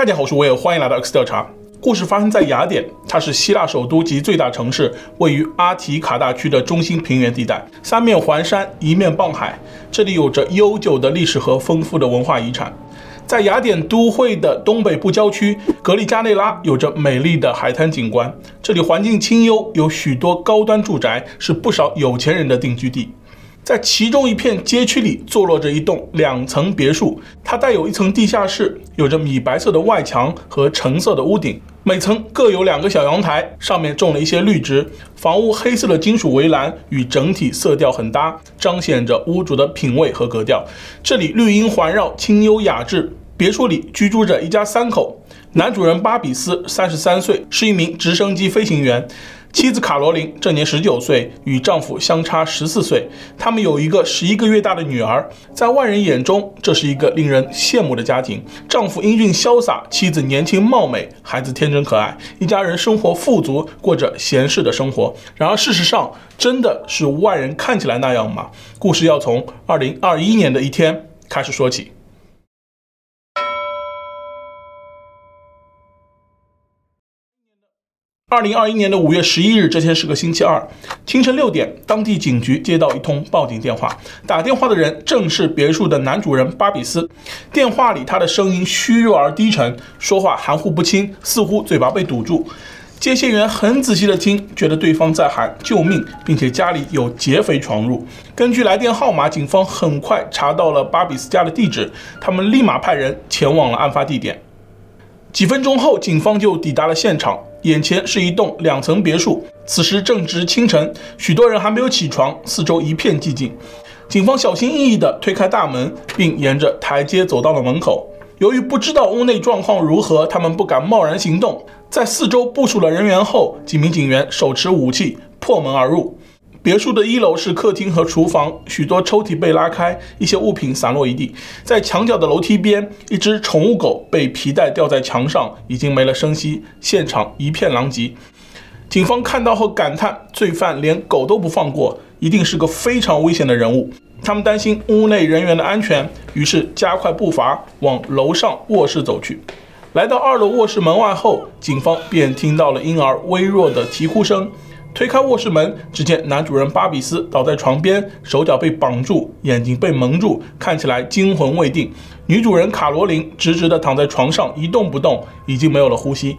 大家好，我是威尔，欢迎来到 X 调查。故事发生在雅典，它是希腊首都及最大城市，位于阿提卡大区的中心平原地带，三面环山，一面傍海。这里有着悠久的历史和丰富的文化遗产。在雅典都会的东北部郊区，格利加内拉有着美丽的海滩景观。这里环境清幽，有许多高端住宅，是不少有钱人的定居地。在其中一片街区里，坐落着一栋两层别墅，它带有一层地下室，有着米白色的外墙和橙色的屋顶，每层各有两个小阳台，上面种了一些绿植。房屋黑色的金属围栏与整体色调很搭，彰显着屋主的品味和格调。这里绿荫环绕，清幽雅致。别墅里居住着一家三口，男主人巴比斯三十三岁，是一名直升机飞行员。妻子卡罗琳这年十九岁，与丈夫相差十四岁。他们有一个十一个月大的女儿。在外人眼中，这是一个令人羡慕的家庭。丈夫英俊潇洒，妻子年轻貌美，孩子天真可爱，一家人生活富足，过着闲适的生活。然而，事实上，真的是外人看起来那样吗？故事要从二零二一年的一天开始说起。二零二一年的五月十一日，这天是个星期二，清晨六点，当地警局接到一通报警电话。打电话的人正是别墅的男主人巴比斯。电话里，他的声音虚弱而低沉，说话含糊不清，似乎嘴巴被堵住。接线员很仔细地听，觉得对方在喊救命，并且家里有劫匪闯入。根据来电号码，警方很快查到了巴比斯家的地址，他们立马派人前往了案发地点。几分钟后，警方就抵达了现场。眼前是一栋两层别墅，此时正值清晨，许多人还没有起床，四周一片寂静。警方小心翼翼地推开大门，并沿着台阶走到了门口。由于不知道屋内状况如何，他们不敢贸然行动。在四周部署了人员后，几名警员手持武器破门而入。别墅的一楼是客厅和厨房，许多抽屉被拉开，一些物品散落一地。在墙角的楼梯边，一只宠物狗被皮带吊在墙上，已经没了声息。现场一片狼藉。警方看到后感叹：罪犯连狗都不放过，一定是个非常危险的人物。他们担心屋内人员的安全，于是加快步伐往楼上卧室走去。来到二楼卧室门外后，警方便听到了婴儿微弱的啼哭声。推开卧室门，只见男主人巴比斯倒在床边，手脚被绑住，眼睛被蒙住，看起来惊魂未定。女主人卡罗琳直直地躺在床上，一动不动，已经没有了呼吸。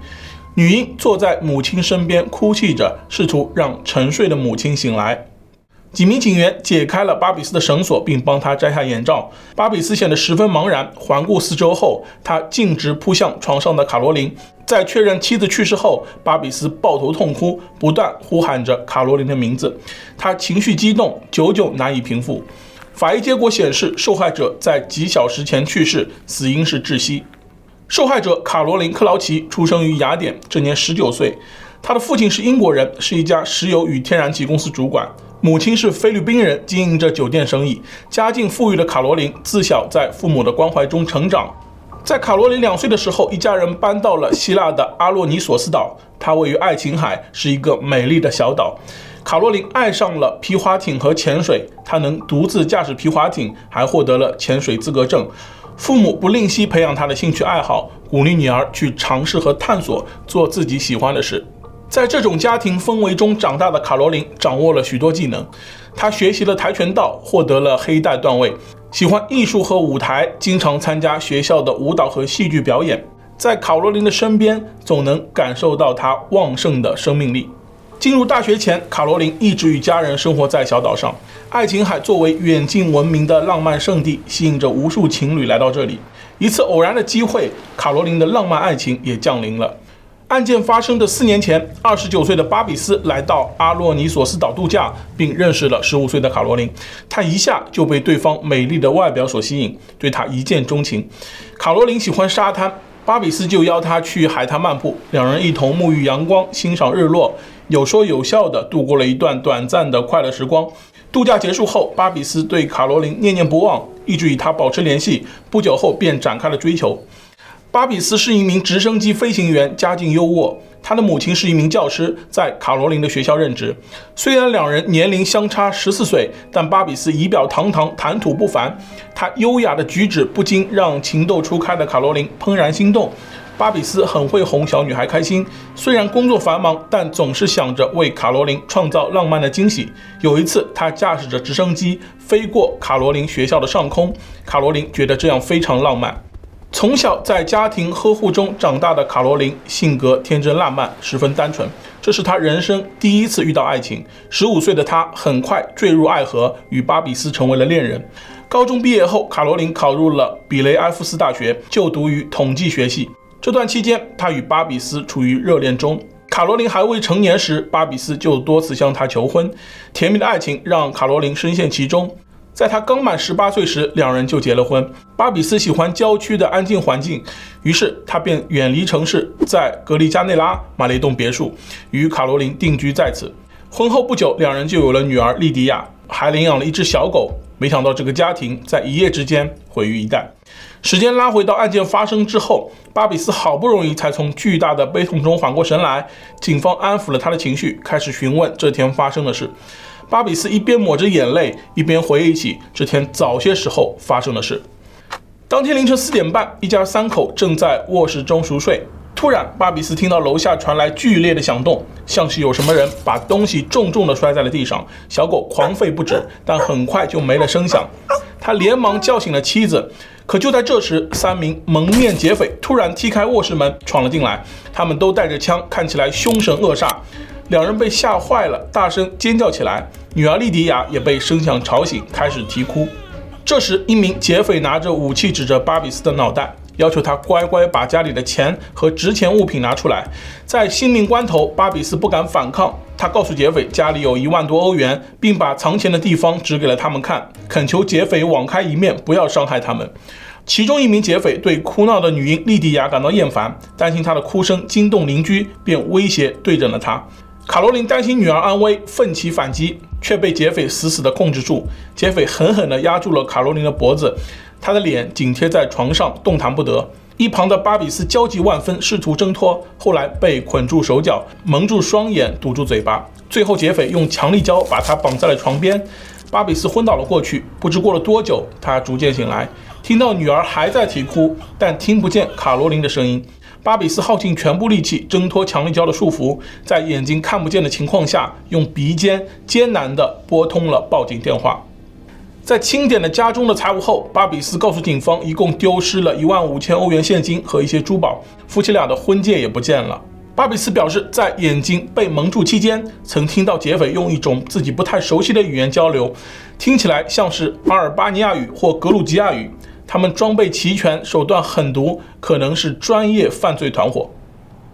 女婴坐在母亲身边，哭泣着，试图让沉睡的母亲醒来。几名警员解开了巴比斯的绳索，并帮他摘下眼罩。巴比斯显得十分茫然，环顾四周后，他径直扑向床上的卡罗琳。在确认妻子去世后，巴比斯抱头痛哭，不断呼喊着卡罗琳的名字。他情绪激动，久久难以平复。法医结果显示，受害者在几小时前去世，死因是窒息。受害者卡罗琳·克劳奇出生于雅典，这年十九岁。他的父亲是英国人，是一家石油与天然气公司主管。母亲是菲律宾人，经营着酒店生意。家境富裕的卡罗琳自小在父母的关怀中成长。在卡罗琳两岁的时候，一家人搬到了希腊的阿洛尼索斯岛，它位于爱琴海，是一个美丽的小岛。卡罗琳爱上了皮划艇和潜水，她能独自驾驶皮划艇，还获得了潜水资格证。父母不吝惜培养她的兴趣爱好，鼓励女儿去尝试和探索，做自己喜欢的事。在这种家庭氛围中长大的卡罗琳掌握了许多技能，她学习了跆拳道，获得了黑带段位，喜欢艺术和舞台，经常参加学校的舞蹈和戏剧表演。在卡罗琳的身边，总能感受到她旺盛的生命力。进入大学前，卡罗琳一直与家人生活在小岛上。爱琴海作为远近闻名的浪漫圣地，吸引着无数情侣来到这里。一次偶然的机会，卡罗琳的浪漫爱情也降临了。案件发生的四年前，二十九岁的巴比斯来到阿洛尼索斯岛度假，并认识了十五岁的卡罗琳。他一下就被对方美丽的外表所吸引，对她一见钟情。卡罗琳喜欢沙滩，巴比斯就邀她去海滩漫步，两人一同沐浴阳光，欣赏日落，有说有笑地度过了一段短暂的快乐时光。度假结束后，巴比斯对卡罗琳念念不忘，一直与她保持联系。不久后便展开了追求。巴比斯是一名直升机飞行员，家境优渥。他的母亲是一名教师，在卡罗琳的学校任职。虽然两人年龄相差十四岁，但巴比斯仪表堂堂，谈吐不凡。他优雅的举止不禁让情窦初开的卡罗琳怦然心动。巴比斯很会哄小女孩开心，虽然工作繁忙，但总是想着为卡罗琳创造浪漫的惊喜。有一次，他驾驶着直升机飞过卡罗琳学校的上空，卡罗琳觉得这样非常浪漫。从小在家庭呵护中长大的卡罗琳，性格天真烂漫，十分单纯。这是她人生第一次遇到爱情。十五岁的她很快坠入爱河，与巴比斯成为了恋人。高中毕业后，卡罗琳考入了比雷埃夫斯大学，就读于统计学系。这段期间，他与巴比斯处于热恋中。卡罗琳还未成年时，巴比斯就多次向她求婚。甜蜜的爱情让卡罗琳深陷其中。在他刚满十八岁时，两人就结了婚。巴比斯喜欢郊区的安静环境，于是他便远离城市，在格里加内拉买了一栋别墅，与卡罗琳定居在此。婚后不久，两人就有了女儿莉迪亚，还领养了一只小狗。没想到这个家庭在一夜之间毁于一旦。时间拉回到案件发生之后，巴比斯好不容易才从巨大的悲痛中缓过神来。警方安抚了他的情绪，开始询问这天发生的事。巴比斯一边抹着眼泪，一边回忆起这天早些时候发生的事。当天凌晨四点半，一家三口正在卧室中熟睡，突然巴比斯听到楼下传来剧烈的响动，像是有什么人把东西重重地摔在了地上。小狗狂吠不止，但很快就没了声响。他连忙叫醒了妻子。可就在这时，三名蒙面劫匪突然踢开卧室门，闯了进来。他们都带着枪，看起来凶神恶煞。两人被吓坏了，大声尖叫起来。女儿莉迪亚也被声响吵醒，开始啼哭。这时，一名劫匪拿着武器指着巴比斯的脑袋，要求他乖乖把家里的钱和值钱物品拿出来。在性命关头，巴比斯不敢反抗。他告诉劫匪家里有一万多欧元，并把藏钱的地方指给了他们看，恳求劫匪网开一面，不要伤害他们。其中一名劫匪对哭闹的女婴莉迪亚感到厌烦，担心她的哭声惊动邻居，便威胁对准了她。卡罗琳担心女儿安危，奋起反击，却被劫匪死死地控制住。劫匪狠狠地压住了卡罗琳的脖子，她的脸紧贴在床上，动弹不得。一旁的巴比斯焦急万分，试图挣脱，后来被捆住手脚，蒙住双眼，堵住嘴巴。最后，劫匪用强力胶把他绑在了床边。巴比斯昏倒了过去。不知过了多久，他逐渐醒来，听到女儿还在啼哭，但听不见卡罗琳的声音。巴比斯耗尽全部力气挣脱强力胶的束缚，在眼睛看不见的情况下，用鼻尖艰难地拨通了报警电话。在清点了家中的财物后，巴比斯告诉警方，一共丢失了一万五千欧元现金和一些珠宝，夫妻俩的婚戒也不见了。巴比斯表示，在眼睛被蒙住期间，曾听到劫匪用一种自己不太熟悉的语言交流，听起来像是阿尔巴尼亚语或格鲁吉亚语。他们装备齐全，手段狠毒，可能是专业犯罪团伙。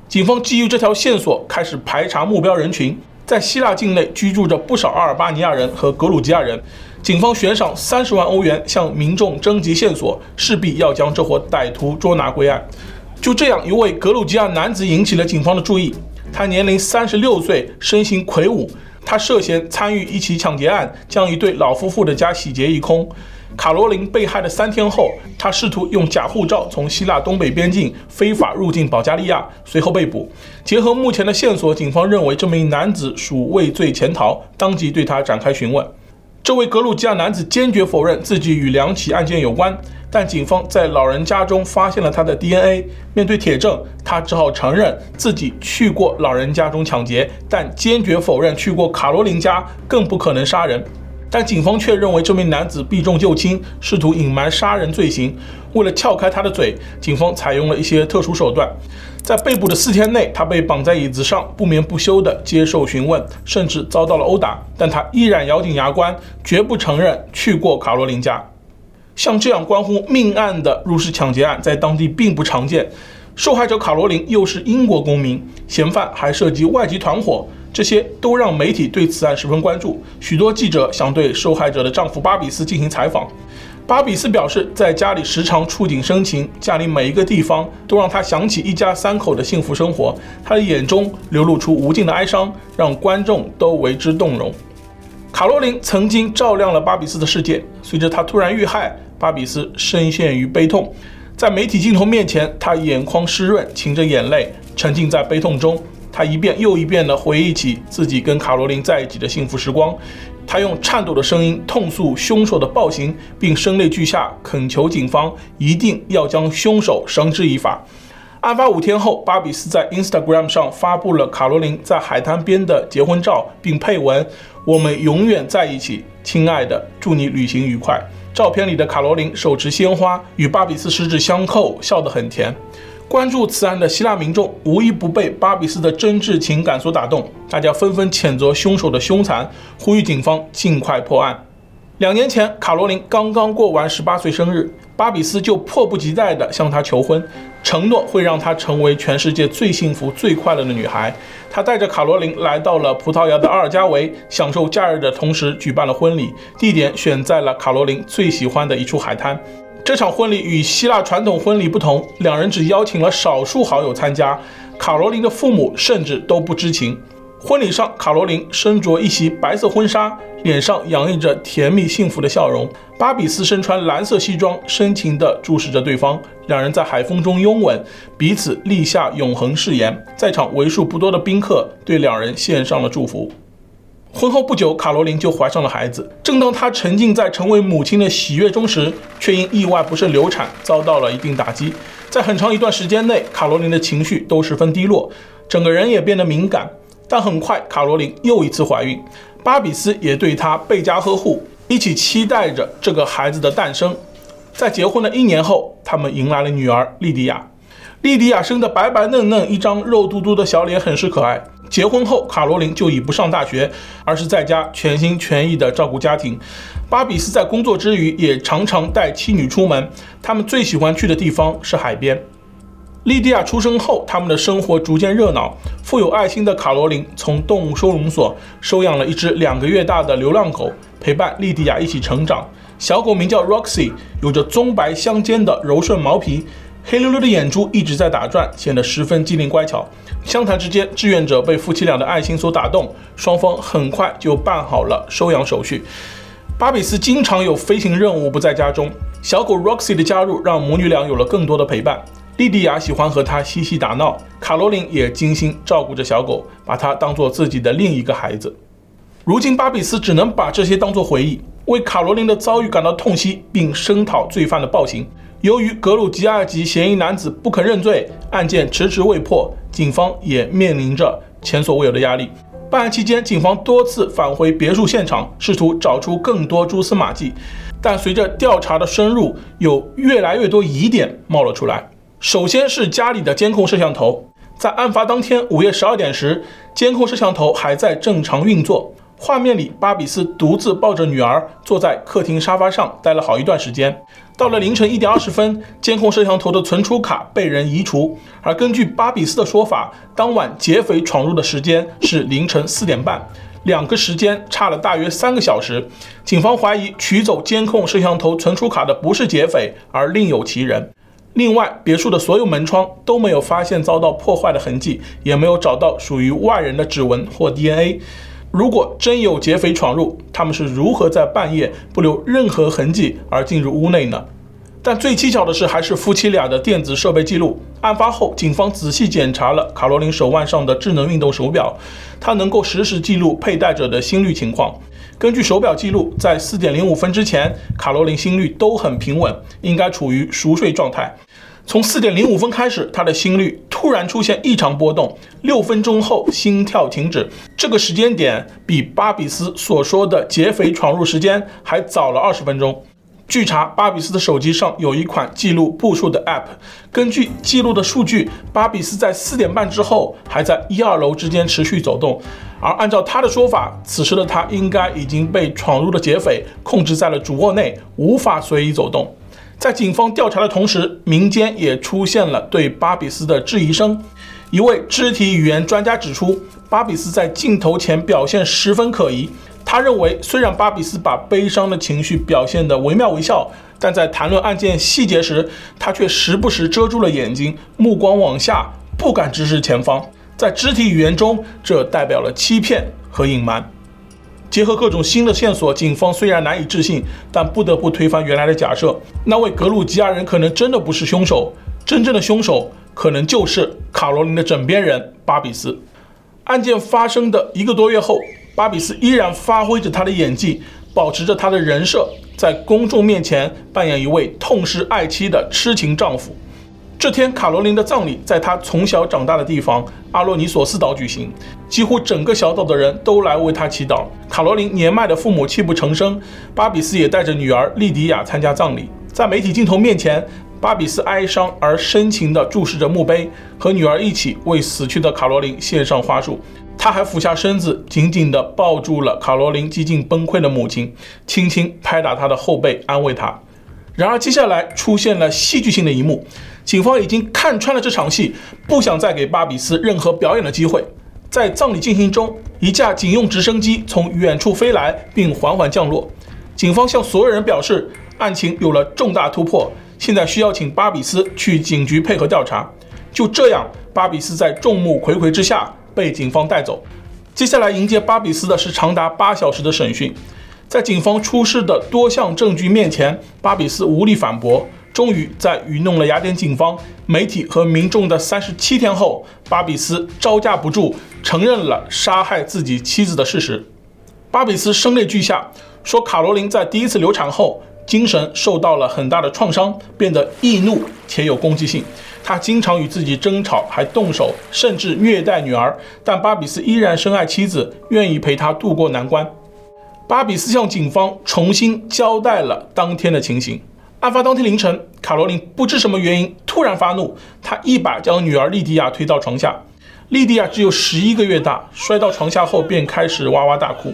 警方基于这条线索，开始排查目标人群。在希腊境内居住着不少阿尔巴尼亚人和格鲁吉亚人。警方悬赏三十万欧元向民众征集线索，势必要将这伙歹徒捉拿归案。就这样，一位格鲁吉亚男子引起了警方的注意。他年龄三十六岁，身形魁梧。他涉嫌参与一起抢劫案，将一对老夫妇的家洗劫一空。卡罗琳被害的三天后，他试图用假护照从希腊东北边境非法入境保加利亚，随后被捕。结合目前的线索，警方认为这名男子属畏罪潜逃，当即对他展开询问。这位格鲁吉亚男子坚决否认自己与两起案件有关，但警方在老人家中发现了他的 DNA。面对铁证，他只好承认自己去过老人家中抢劫，但坚决否认去过卡罗琳家，更不可能杀人。但警方却认为这名男子避重就轻，试图隐瞒杀人罪行。为了撬开他的嘴，警方采用了一些特殊手段。在被捕的四天内，他被绑在椅子上，不眠不休地接受询问，甚至遭到了殴打。但他依然咬紧牙关，绝不承认去过卡罗琳家。像这样关乎命案的入室抢劫案，在当地并不常见。受害者卡罗琳又是英国公民，嫌犯还涉及外籍团伙，这些都让媒体对此案十分关注。许多记者想对受害者的丈夫巴比斯进行采访。巴比斯表示，在家里时常触景生情，家里每一个地方都让他想起一家三口的幸福生活。他的眼中流露出无尽的哀伤，让观众都为之动容。卡罗琳曾经照亮了巴比斯的世界。随着他突然遇害，巴比斯深陷于悲痛，在媒体镜头面前，他眼眶湿润，噙着眼泪，沉浸在悲痛中。他一遍又一遍地回忆起自己跟卡罗琳在一起的幸福时光。他用颤抖的声音痛诉凶手的暴行，并声泪俱下恳求警方一定要将凶手绳之以法。案发五天后，巴比斯在 Instagram 上发布了卡罗琳在海滩边的结婚照，并配文：“我们永远在一起，亲爱的，祝你旅行愉快。”照片里的卡罗琳手持鲜花，与巴比斯十指相扣，笑得很甜。关注此案的希腊民众无一不被巴比斯的真挚情感所打动，大家纷纷谴责凶手的凶残，呼吁警方尽快破案。两年前，卡罗琳刚刚过完十八岁生日，巴比斯就迫不及待地向她求婚，承诺会让她成为全世界最幸福、最快乐的女孩。他带着卡罗琳来到了葡萄牙的阿尔加维，享受假日的同时举办了婚礼，地点选在了卡罗琳最喜欢的一处海滩。这场婚礼与希腊传统婚礼不同，两人只邀请了少数好友参加，卡罗琳的父母甚至都不知情。婚礼上，卡罗琳身着一袭白色婚纱，脸上洋溢着甜蜜幸福的笑容。巴比斯身穿蓝色西装，深情地注视着对方。两人在海风中拥吻，彼此立下永恒誓言。在场为数不多的宾客对两人献上了祝福。婚后不久，卡罗琳就怀上了孩子。正当她沉浸在成为母亲的喜悦中时，却因意外不慎流产，遭到了一定打击。在很长一段时间内，卡罗琳的情绪都十分低落，整个人也变得敏感。但很快，卡罗琳又一次怀孕，巴比斯也对她倍加呵护，一起期待着这个孩子的诞生。在结婚的一年后，他们迎来了女儿莉迪亚。莉迪亚生得白白嫩嫩，一张肉嘟嘟的小脸，很是可爱。结婚后，卡罗琳就已不上大学，而是在家全心全意地照顾家庭。巴比斯在工作之余，也常常带妻女出门，他们最喜欢去的地方是海边。莉迪亚出生后，他们的生活逐渐热闹。富有爱心的卡罗琳从动物收容所收养了一只两个月大的流浪狗，陪伴莉迪亚一起成长。小狗名叫 Roxy，有着棕白相间的柔顺毛皮，黑溜溜的眼珠一直在打转，显得十分机灵乖巧。相谈之间，志愿者被夫妻俩的爱心所打动，双方很快就办好了收养手续。巴比斯经常有飞行任务不在家中，小狗 Roxy 的加入让母女俩有了更多的陪伴。莉迪亚喜欢和他嬉戏打闹，卡罗琳也精心照顾着小狗，把它当做自己的另一个孩子。如今，巴比斯只能把这些当作回忆，为卡罗琳的遭遇感到痛惜，并声讨罪犯的暴行。由于格鲁吉亚籍嫌疑男子不肯认罪，案件迟迟未破，警方也面临着前所未有的压力。办案期间，警方多次返回别墅现场，试图找出更多蛛丝马迹，但随着调查的深入，有越来越多疑点冒了出来。首先是家里的监控摄像头，在案发当天午夜十二点时，监控摄像头还在正常运作。画面里，巴比斯独自抱着女儿坐在客厅沙发上待了好一段时间。到了凌晨一点二十分，监控摄像头的存储卡被人移除。而根据巴比斯的说法，当晚劫匪闯入的时间是凌晨四点半，两个时间差了大约三个小时。警方怀疑取走监控摄像头存储卡的不是劫匪，而另有其人。另外，别墅的所有门窗都没有发现遭到破坏的痕迹，也没有找到属于外人的指纹或 DNA。如果真有劫匪闯入，他们是如何在半夜不留任何痕迹而进入屋内呢？但最蹊跷的是，还是夫妻俩的电子设备记录。案发后，警方仔细检查了卡罗琳手腕上的智能运动手表，它能够实时记录佩戴者的心率情况。根据手表记录，在四点零五分之前，卡罗琳心率都很平稳，应该处于熟睡状态。从四点零五分开始，他的心率突然出现异常波动，六分钟后心跳停止。这个时间点比巴比斯所说的劫匪闯入时间还早了二十分钟。据查，巴比斯的手机上有一款记录步数的 App。根据记录的数据，巴比斯在四点半之后还在一二楼之间持续走动。而按照他的说法，此时的他应该已经被闯入的劫匪控制在了主卧内，无法随意走动。在警方调查的同时，民间也出现了对巴比斯的质疑声。一位肢体语言专家指出，巴比斯在镜头前表现十分可疑。他认为，虽然巴比斯把悲伤的情绪表现得惟妙惟肖，但在谈论案件细节时，他却时不时遮住了眼睛，目光往下，不敢直视前方。在肢体语言中，这代表了欺骗和隐瞒。结合各种新的线索，警方虽然难以置信，但不得不推翻原来的假设：那位格鲁吉亚人可能真的不是凶手，真正的凶手可能就是卡罗琳的枕边人巴比斯。案件发生的一个多月后。巴比斯依然发挥着他的演技，保持着他的人设，在公众面前扮演一位痛失爱妻的痴情丈夫。这天，卡罗琳的葬礼在她从小长大的地方阿洛尼索斯岛举行，几乎整个小岛的人都来为她祈祷。卡罗琳年迈的父母泣不成声，巴比斯也带着女儿莉迪亚参加葬礼。在媒体镜头面前，巴比斯哀伤而深情地注视着墓碑，和女儿一起为死去的卡罗琳献上花束。他还俯下身子，紧紧地抱住了卡罗琳几近崩溃的母亲，轻轻拍打她的后背，安慰她。然而，接下来出现了戏剧性的一幕。警方已经看穿了这场戏，不想再给巴比斯任何表演的机会。在葬礼进行中，一架警用直升机从远处飞来，并缓缓降落。警方向所有人表示，案情有了重大突破，现在需要请巴比斯去警局配合调查。就这样，巴比斯在众目睽睽之下被警方带走。接下来迎接巴比斯的是长达八小时的审讯。在警方出示的多项证据面前，巴比斯无力反驳。终于在愚弄了雅典警方、媒体和民众的三十七天后，巴比斯招架不住，承认了杀害自己妻子的事实。巴比斯声泪俱下，说卡罗琳在第一次流产后，精神受到了很大的创伤，变得易怒且有攻击性。他经常与自己争吵，还动手，甚至虐待女儿。但巴比斯依然深爱妻子，愿意陪她度过难关。巴比斯向警方重新交代了当天的情形。案发当天凌晨，卡罗琳不知什么原因突然发怒，她一把将女儿莉迪亚推到床下。莉迪亚只有十一个月大，摔到床下后便开始哇哇大哭。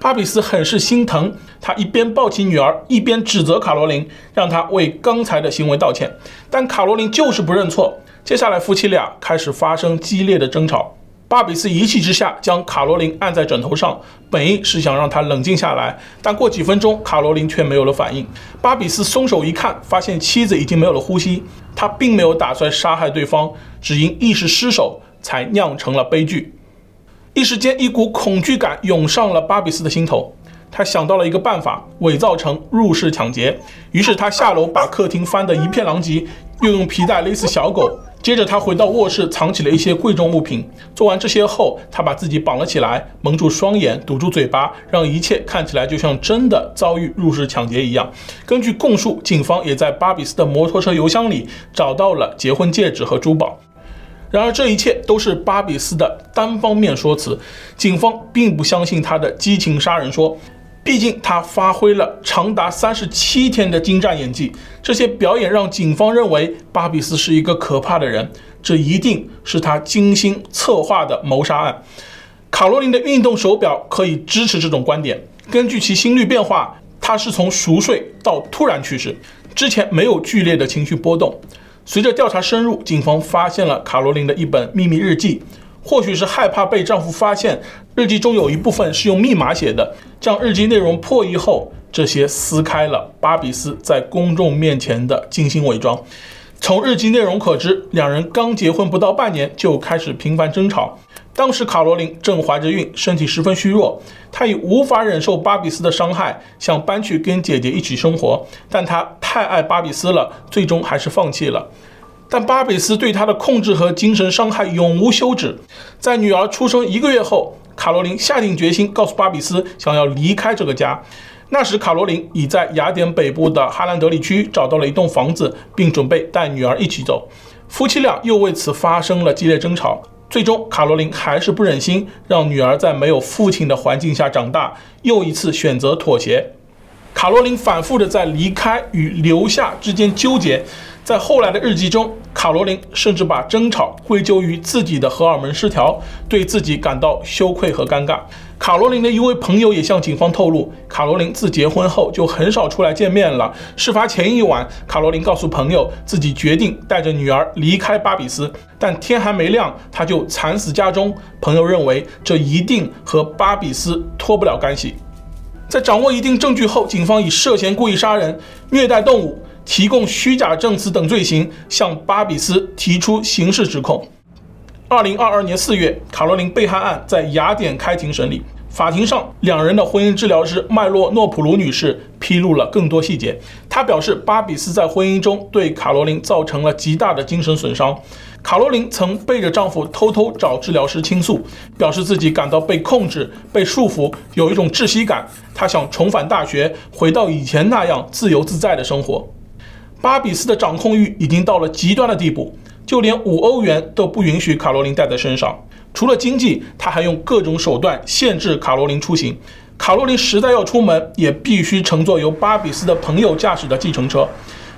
巴比斯很是心疼，他一边抱起女儿，一边指责卡罗琳，让她为刚才的行为道歉。但卡罗琳就是不认错。接下来，夫妻俩开始发生激烈的争吵。巴比斯一气之下将卡罗琳按在枕头上，本意是想让她冷静下来，但过几分钟，卡罗琳却没有了反应。巴比斯松手一看，发现妻子已经没有了呼吸。他并没有打算杀害对方，只因一时失手才酿成了悲剧。一时间，一股恐惧感涌上了巴比斯的心头。他想到了一个办法，伪造成入室抢劫。于是他下楼把客厅翻得一片狼藉，又用皮带勒死小狗。接着，他回到卧室，藏起了一些贵重物品。做完这些后，他把自己绑了起来，蒙住双眼，堵住嘴巴，让一切看起来就像真的遭遇入室抢劫一样。根据供述，警方也在巴比斯的摩托车油箱里找到了结婚戒指和珠宝。然而，这一切都是巴比斯的单方面说辞，警方并不相信他的激情杀人说。毕竟他发挥了长达三十七天的精湛演技，这些表演让警方认为巴比斯是一个可怕的人，这一定是他精心策划的谋杀案。卡罗琳的运动手表可以支持这种观点。根据其心率变化，他是从熟睡到突然去世，之前没有剧烈的情绪波动。随着调查深入，警方发现了卡罗琳的一本秘密日记。或许是害怕被丈夫发现，日记中有一部分是用密码写的。将日记内容破译后，这些撕开了巴比斯在公众面前的精心伪装。从日记内容可知，两人刚结婚不到半年就开始频繁争吵。当时卡罗琳正怀着孕，身体十分虚弱，她已无法忍受巴比斯的伤害，想搬去跟姐姐一起生活，但她太爱巴比斯了，最终还是放弃了。但巴比斯对她的控制和精神伤害永无休止。在女儿出生一个月后，卡罗琳下定决心告诉巴比斯，想要离开这个家。那时，卡罗琳已在雅典北部的哈兰德里区找到了一栋房子，并准备带女儿一起走。夫妻俩又为此发生了激烈争吵。最终，卡罗琳还是不忍心让女儿在没有父亲的环境下长大，又一次选择妥协。卡罗琳反复地在离开与留下之间纠结。在后来的日记中，卡罗琳甚至把争吵归咎于自己的荷尔蒙失调，对自己感到羞愧和尴尬。卡罗琳的一位朋友也向警方透露，卡罗琳自结婚后就很少出来见面了。事发前一晚，卡罗琳告诉朋友自己决定带着女儿离开巴比斯，但天还没亮，她就惨死家中。朋友认为这一定和巴比斯脱不了干系。在掌握一定证据后，警方以涉嫌故意杀人、虐待动物。提供虚假证词等罪行，向巴比斯提出刑事指控。二零二二年四月，卡罗琳被害案在雅典开庭审理。法庭上，两人的婚姻治疗师麦洛诺普鲁女士披露了更多细节。她表示，巴比斯在婚姻中对卡罗琳造成了极大的精神损伤。卡罗琳曾背着丈夫偷偷找治疗师倾诉，表示自己感到被控制、被束缚，有一种窒息感。她想重返大学，回到以前那样自由自在的生活。巴比斯的掌控欲已经到了极端的地步，就连五欧元都不允许卡罗琳带在身上。除了经济，他还用各种手段限制卡罗琳出行。卡罗琳实在要出门，也必须乘坐由巴比斯的朋友驾驶的计程车。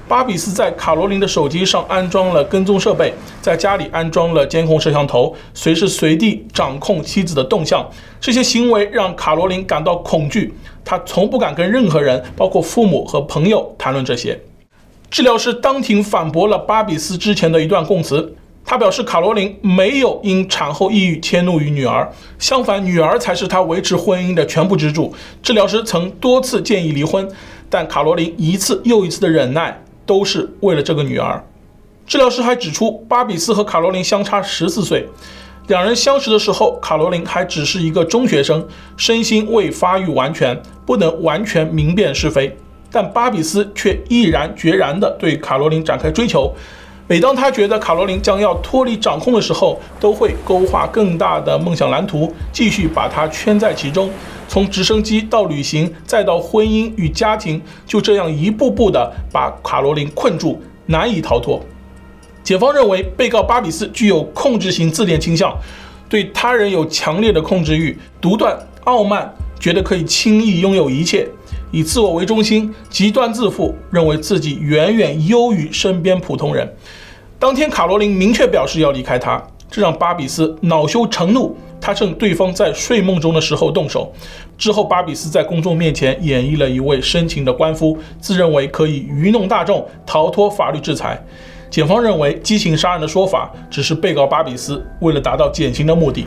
巴比斯在卡罗琳的手机上安装了跟踪设备，在家里安装了监控摄像头，随时随地掌控妻子的动向。这些行为让卡罗琳感到恐惧，她从不敢跟任何人，包括父母和朋友，谈论这些。治疗师当庭反驳了巴比斯之前的一段供词，他表示卡罗琳没有因产后抑郁迁怒于女儿，相反，女儿才是他维持婚姻的全部支柱。治疗师曾多次建议离婚，但卡罗琳一次又一次的忍耐。都是为了这个女儿。治疗师还指出，巴比斯和卡罗琳相差十四岁，两人相识的时候，卡罗琳还只是一个中学生，身心未发育完全，不能完全明辨是非。但巴比斯却毅然决然地对卡罗琳展开追求。每当他觉得卡罗琳将要脱离掌控的时候，都会勾画更大的梦想蓝图，继续把她圈在其中。从直升机到旅行，再到婚姻与家庭，就这样一步步地把卡罗琳困住，难以逃脱。检方认为，被告巴比斯具有控制型自恋倾向，对他人有强烈的控制欲，独断、傲慢，觉得可以轻易拥有一切。以自我为中心，极端自负，认为自己远远优于身边普通人。当天，卡罗琳明确表示要离开他，这让巴比斯恼羞成怒。他趁对方在睡梦中的时候动手。之后，巴比斯在公众面前演绎了一位深情的官夫，自认为可以愚弄大众，逃脱法律制裁。检方认为，激情杀人的说法只是被告巴比斯为了达到减刑的目的。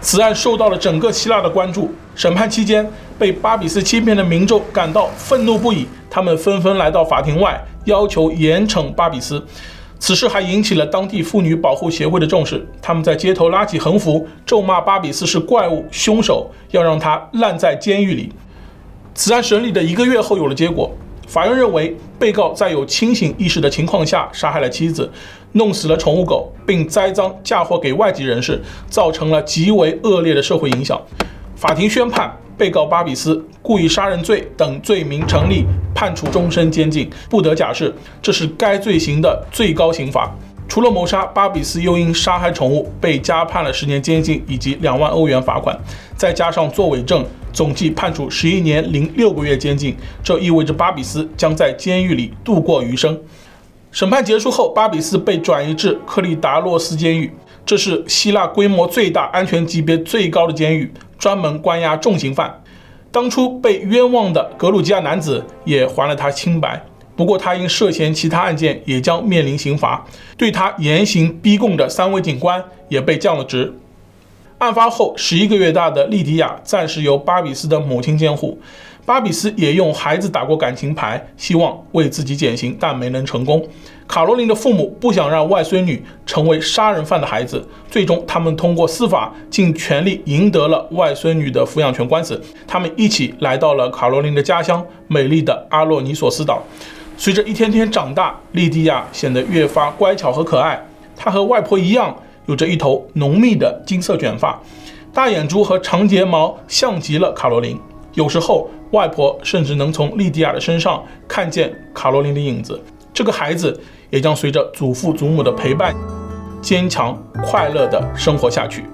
此案受到了整个希腊的关注。审判期间，被巴比斯欺骗的民众感到愤怒不已，他们纷纷来到法庭外，要求严惩巴比斯。此事还引起了当地妇女保护协会的重视，他们在街头拉起横幅，咒骂巴比斯是怪物、凶手，要让他烂在监狱里。此案审理的一个月后有了结果，法院认为被告在有清醒意识的情况下杀害了妻子，弄死了宠物狗，并栽赃嫁祸给外籍人士，造成了极为恶劣的社会影响。法庭宣判。被告巴比斯故意杀人罪等罪名成立，判处终身监禁，不得假释。这是该罪行的最高刑罚。除了谋杀，巴比斯又因杀害宠物被加判了十年监禁以及两万欧元罚款，再加上作伪证，总计判处十一年零六个月监禁。这意味着巴比斯将在监狱里度过余生。审判结束后，巴比斯被转移至克利达洛斯监狱，这是希腊规模最大、安全级别最高的监狱。专门关押重刑犯，当初被冤枉的格鲁吉亚男子也还了他清白。不过，他因涉嫌其他案件，也将面临刑罚。对他严刑逼供的三位警官也被降了职。案发后，十一个月大的莉迪亚暂时由巴比斯的母亲监护。巴比斯也用孩子打过感情牌，希望为自己减刑，但没能成功。卡罗琳的父母不想让外孙女成为杀人犯的孩子，最终他们通过司法尽全力赢得了外孙女的抚养权官司。他们一起来到了卡罗琳的家乡——美丽的阿洛尼索斯岛。随着一天天长大，莉迪亚显得越发乖巧和可爱。她和外婆一样，有着一头浓密的金色卷发，大眼珠和长睫毛像极了卡罗琳。有时候，外婆甚至能从莉迪亚的身上看见卡罗琳的影子。这个孩子也将随着祖父祖母的陪伴，坚强快乐的生活下去。